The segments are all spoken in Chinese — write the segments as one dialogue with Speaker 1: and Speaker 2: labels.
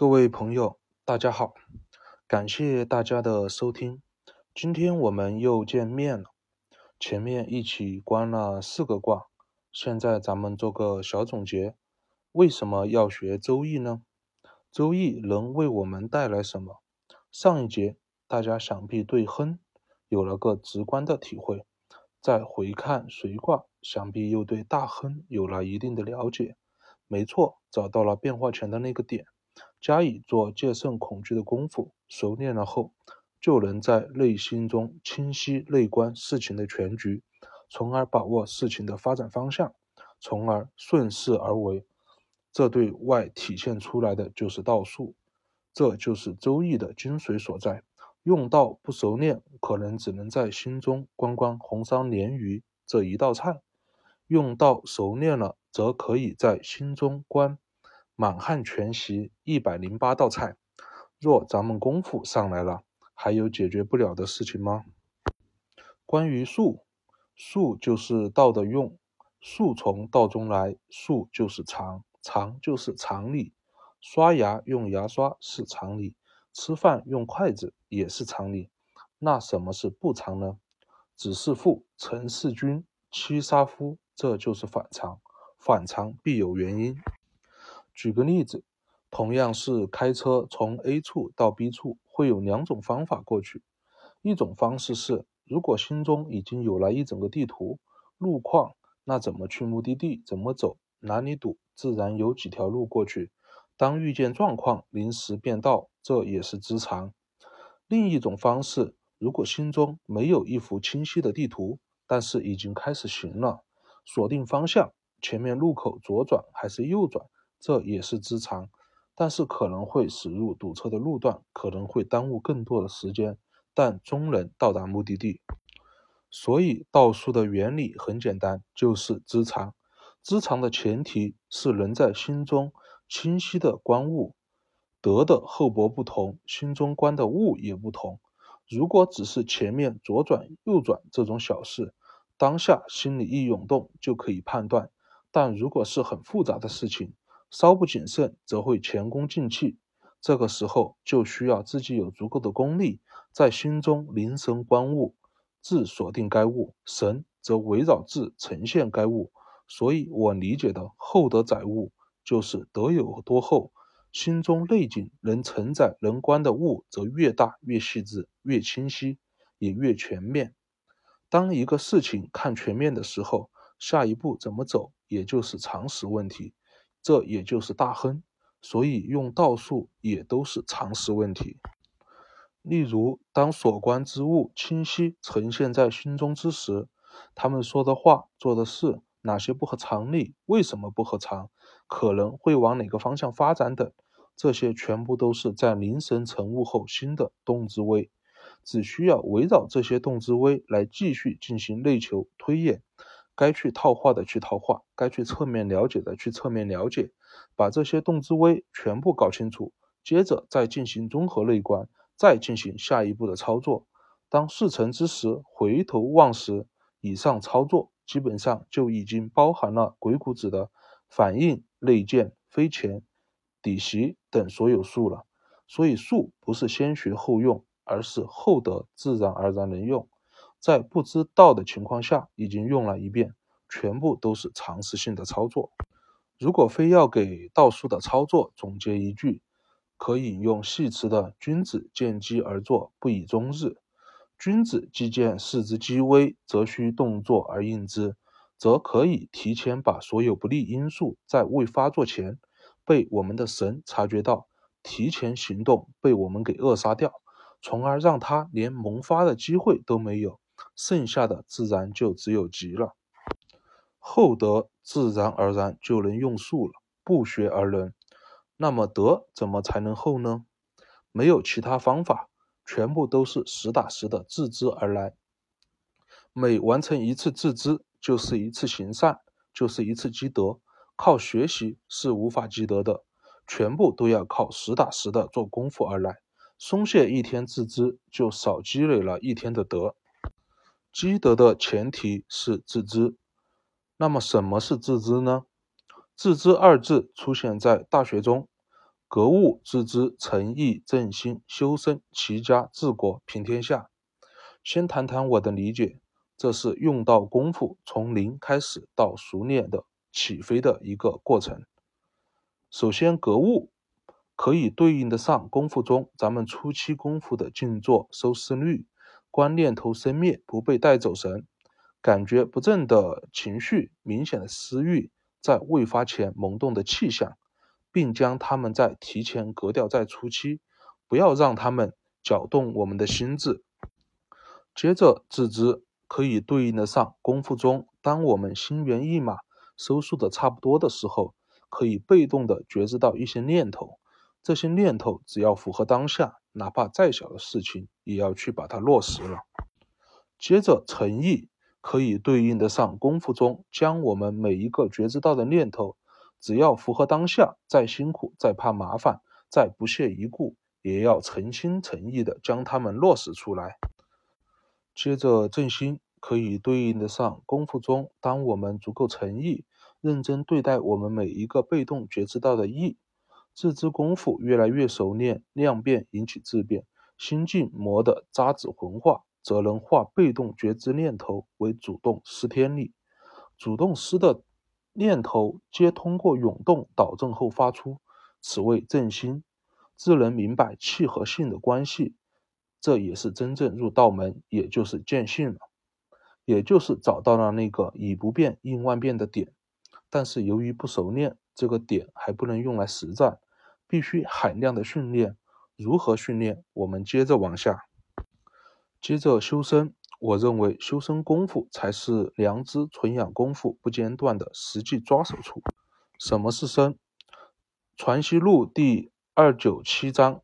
Speaker 1: 各位朋友，大家好，感谢大家的收听。今天我们又见面了。前面一起观了四个卦，现在咱们做个小总结。为什么要学周易呢？周易能为我们带来什么？上一节大家想必对亨有了个直观的体会，再回看随卦，想必又对大亨有了一定的了解。没错，找到了变化前的那个点，加以做戒慎恐惧的功夫，熟练了后。就能在内心中清晰内观事情的全局，从而把握事情的发展方向，从而顺势而为。这对外体现出来的就是道术，这就是周易的精髓所在。用道不熟练，可能只能在心中观观红烧鲢鱼这一道菜；用道熟练了，则可以在心中观满汉全席一百零八道菜。若咱们功夫上来了，还有解决不了的事情吗？关于术，术就是道的用，术从道中来，术就是常，常就是常理。刷牙用牙刷是常理，吃饭用筷子也是常理。那什么是不常呢？子是父，臣是君，妻杀夫，这就是反常。反常必有原因。举个例子。同样是开车从 A 处到 B 处，会有两种方法过去。一种方式是，如果心中已经有了一整个地图、路况，那怎么去目的地，怎么走，哪里堵，自然有几条路过去。当遇见状况，临时变道，这也是知常。另一种方式，如果心中没有一幅清晰的地图，但是已经开始行了，锁定方向，前面路口左转还是右转，这也是知常。但是可能会驶入堵车的路段，可能会耽误更多的时间，但终能到达目的地。所以道术的原理很简单，就是知常。知常的前提是能在心中清晰的观物。德的厚薄不同，心中观的物也不同。如果只是前面左转右转这种小事，当下心里一涌动就可以判断。但如果是很复杂的事情，稍不谨慎，则会前功尽弃。这个时候就需要自己有足够的功力，在心中凝神观物，自锁定该物；神则围绕智呈现该物。所以我理解的厚德载物，就是德有多厚，心中内景能承载、能观的物，则越大、越细致、越清晰，也越全面。当一个事情看全面的时候，下一步怎么走，也就是常识问题。这也就是大亨，所以用道术也都是常识问题。例如，当所观之物清晰呈现在心中之时，他们说的话、做的事，哪些不合常理，为什么不合常，可能会往哪个方向发展等，这些全部都是在凝神成物后新的动之微，只需要围绕这些动之微来继续进行内求推演。该去套话的去套话，该去侧面了解的去侧面了解，把这些动之微全部搞清楚，接着再进行综合内观，再进行下一步的操作。当事成之时，回头望时，以上操作基本上就已经包含了鬼谷子的反应、内见、飞前、底习等所有术了。所以术不是先学后用，而是后得自然而然能用。在不知道的情况下，已经用了一遍，全部都是常识性的操作。如果非要给道术的操作总结一句，可以用戏词的“君子见机而作，不以终日”。君子既见事之机微，则需动作而应之，则可以提前把所有不利因素在未发作前被我们的神察觉到，提前行动，被我们给扼杀掉，从而让他连萌发的机会都没有。剩下的自然就只有吉了，厚德自然而然就能用术了，不学而能。那么德怎么才能厚呢？没有其他方法，全部都是实打实的自知而来。每完成一次自知，就是一次行善，就是一次积德。靠学习是无法积德的，全部都要靠实打实的做功夫而来。松懈一天自知，就少积累了一天的德。积德的前提是自知。那么什么是自知呢？自知二字出现在《大学》中，格物致知、诚意正心、修身齐家治国平天下。先谈谈我的理解，这是用到功夫从零开始到熟练的起飞的一个过程。首先，格物可以对应得上功夫中咱们初期功夫的静坐、收视率、观念头生灭，不被带走神。感觉不正的情绪、明显的私欲，在未发前萌动的气象，并将它们在提前格掉在初期，不要让它们搅动我们的心智。接着自知可以对应得上功夫中，当我们心猿意马、收束的差不多的时候，可以被动的觉知到一些念头，这些念头只要符合当下，哪怕再小的事情，也要去把它落实了。接着诚意。可以对应得上功夫中，将我们每一个觉知到的念头，只要符合当下，再辛苦、再怕麻烦、再不屑一顾，也要诚心诚意的将它们落实出来。接着正心，可以对应得上功夫中，当我们足够诚意、认真对待我们每一个被动觉知到的意，自知功夫越来越熟练，量变引起质变，心境磨得渣滓浑化。则能化被动觉知念头为主动思天力，主动思的念头皆通过涌动导正后发出，此谓正心，自能明白气和性的关系，这也是真正入道门，也就是见性了，也就是找到了那个以不变应万变的点。但是由于不熟练，这个点还不能用来实战，必须海量的训练。如何训练？我们接着往下。接着修身，我认为修身功夫才是良知纯养功夫不间断的实际抓手处。什么是身？《传习录》第二九七章，《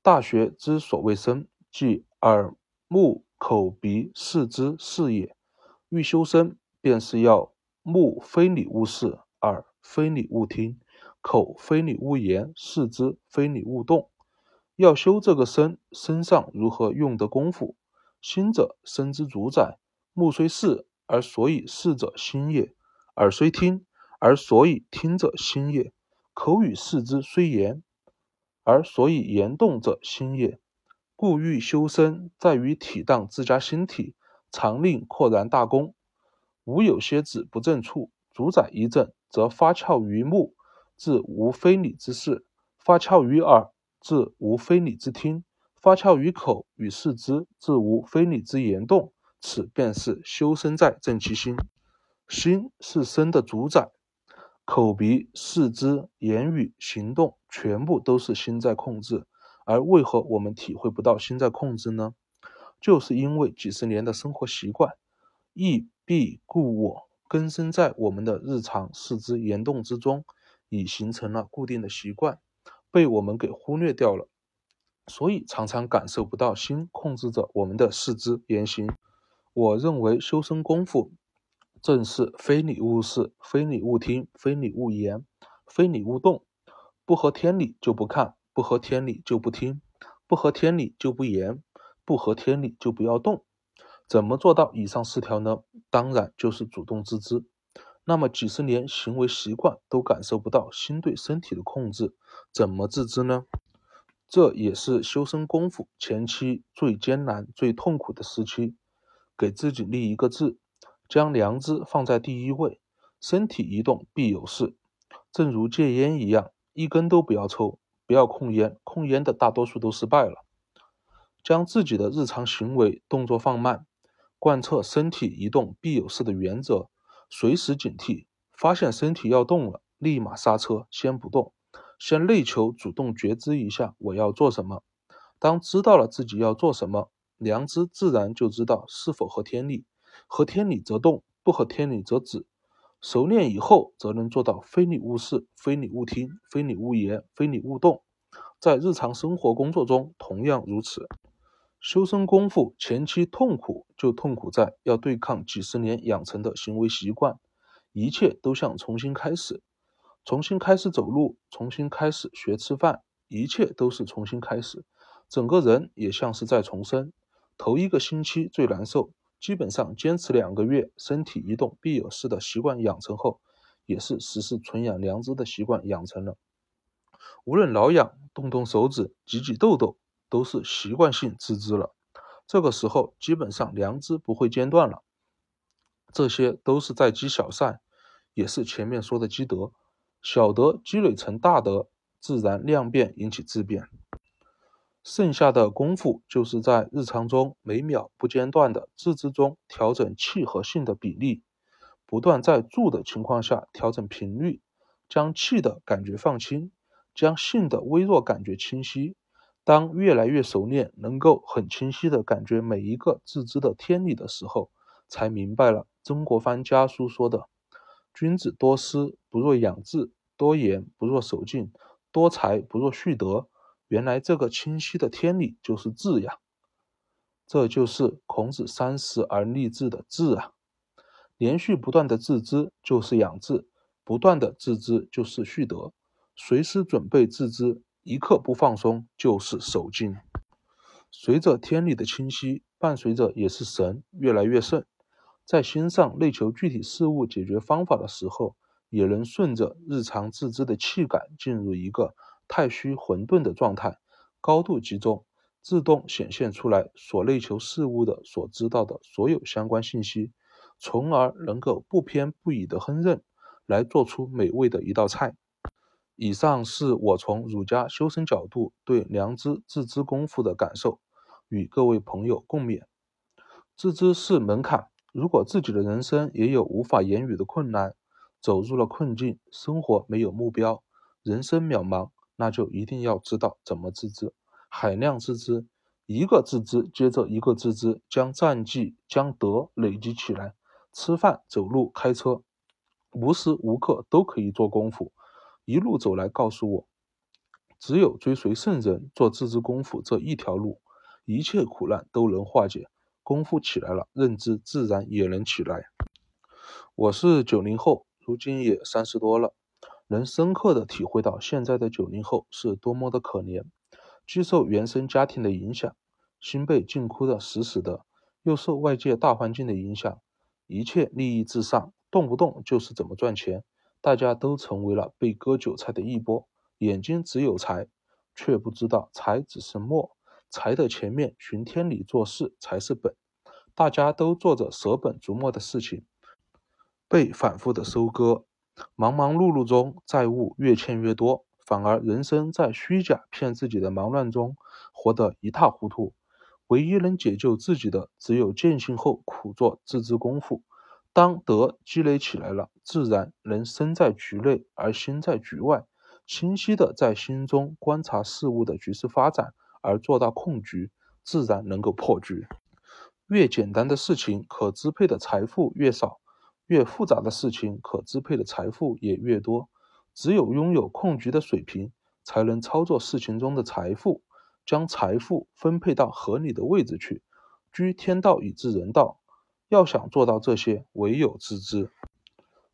Speaker 1: 大学》之所谓身，即耳、目、口、鼻、四肢是也。欲修身，便是要目非礼勿视，耳非礼勿听，口非礼勿言，四肢非礼勿动。要修这个身，身上如何用的功夫？心者，身之主宰。目虽视，而所以视者心也；耳虽听，而所以听者心也；口与四肢虽言，而所以言动者心也。故欲修身，在于体当自家心体，常令扩然大功。吾有些子不正处，主宰一正，则发窍于目，自无非礼之事；发窍于耳，自无非礼之听。发窍于口与四肢，自无非礼之言动，此便是修身在正其心。心是身的主宰，口鼻四肢言语行动全部都是心在控制。而为何我们体会不到心在控制呢？就是因为几十年的生活习惯，意必故我，根深在我们的日常四肢言动之中，已形成了固定的习惯，被我们给忽略掉了。所以常常感受不到心控制着我们的四肢言行。我认为修身功夫正是非礼勿视、非礼勿听、非礼勿言、非礼勿动。不合天理就不看，不合天理就不听，不合天理就不言，不合天理就不要动。怎么做到以上四条呢？当然就是主动自知。那么几十年行为习惯都感受不到心对身体的控制，怎么自知呢？这也是修身功夫前期最艰难、最痛苦的时期。给自己立一个志，将良知放在第一位。身体一动必有事，正如戒烟一样，一根都不要抽，不要控烟，控烟的大多数都失败了。将自己的日常行为动作放慢，贯彻身体一动必有事的原则，随时警惕，发现身体要动了，立马刹车，先不动。先内求主动觉知一下我要做什么，当知道了自己要做什么，良知自然就知道是否合天理，合天理则动，不合天理则止。熟练以后，则能做到非礼勿视、非礼勿听、非礼勿言、非礼勿动。在日常生活工作中同样如此。修身功夫前期痛苦，就痛苦在要对抗几十年养成的行为习惯，一切都像重新开始。重新开始走路，重新开始学吃饭，一切都是重新开始，整个人也像是在重生。头一个星期最难受，基本上坚持两个月，身体一动必有事的习惯养成后，也是实施纯养良知的习惯养成了。无论挠痒、动动手指、挤挤痘痘，都是习惯性自知了。这个时候，基本上良知不会间断了。这些都是在积小善，也是前面说的积德。小德积累成大德，自然量变引起质变。剩下的功夫就是在日常中每秒不间断的自知中调整气和性的比例，不断在住的情况下调整频率，将气的感觉放轻，将性的微弱感觉清晰。当越来越熟练，能够很清晰的感觉每一个自知的天理的时候，才明白了曾国藩家书说的：“君子多思不若养志，多言不若守静，多才不若蓄德。”原来这个清晰的天理就是智呀，这就是孔子三十而立志的志啊。连续不断的自知就是养志，不断的自知就是蓄德，随时准备自知，一刻不放松就是守静。随着天理的清晰，伴随着也是神越来越盛，在心上内求具体事物解决方法的时候，也能顺着日常自知的气感进入一个。太虚混沌的状态，高度集中，自动显现出来所内求事物的所知道的所有相关信息，从而能够不偏不倚的烹饪，来做出美味的一道菜。以上是我从儒家修身角度对良知自知功夫的感受，与各位朋友共勉。自知是门槛，如果自己的人生也有无法言语的困难，走入了困境，生活没有目标，人生渺茫。那就一定要知道怎么自知，海量自知，一个自知接着一个自知，将战绩、将德累积起来。吃饭、走路、开车，无时无刻都可以做功夫。一路走来，告诉我，只有追随圣人做自知功夫这一条路，一切苦难都能化解。功夫起来了，认知自然也能起来。我是九零后，如今也三十多了。能深刻的体会到现在的九零后是多么的可怜，既受原生家庭的影响，心被禁锢的死死的，又受外界大环境的影响，一切利益至上，动不动就是怎么赚钱，大家都成为了被割韭菜的一波，眼睛只有财，却不知道财只是末，财的前面寻天理做事才是本，大家都做着舍本逐末的事情，被反复的收割。忙忙碌碌中，债务越欠越多，反而人生在虚假骗自己的忙乱中，活得一塌糊涂。唯一能解救自己的，只有见性后苦做自知功夫。当德积累起来了，自然能身在局内而心在局外，清晰的在心中观察事物的局势发展，而做到控局，自然能够破局。越简单的事情，可支配的财富越少。越复杂的事情，可支配的财富也越多。只有拥有控局的水平，才能操作事情中的财富，将财富分配到合理的位置去。居天道以治人道，要想做到这些，唯有自知。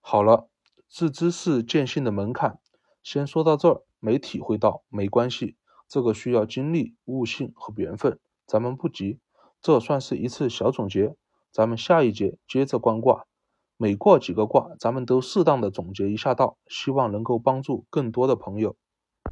Speaker 1: 好了，自知是见性的门槛。先说到这儿，没体会到没关系，这个需要经历、悟性和缘分，咱们不急。这算是一次小总结，咱们下一节接着观卦。每过几个卦，咱们都适当的总结一下道，希望能够帮助更多的朋友。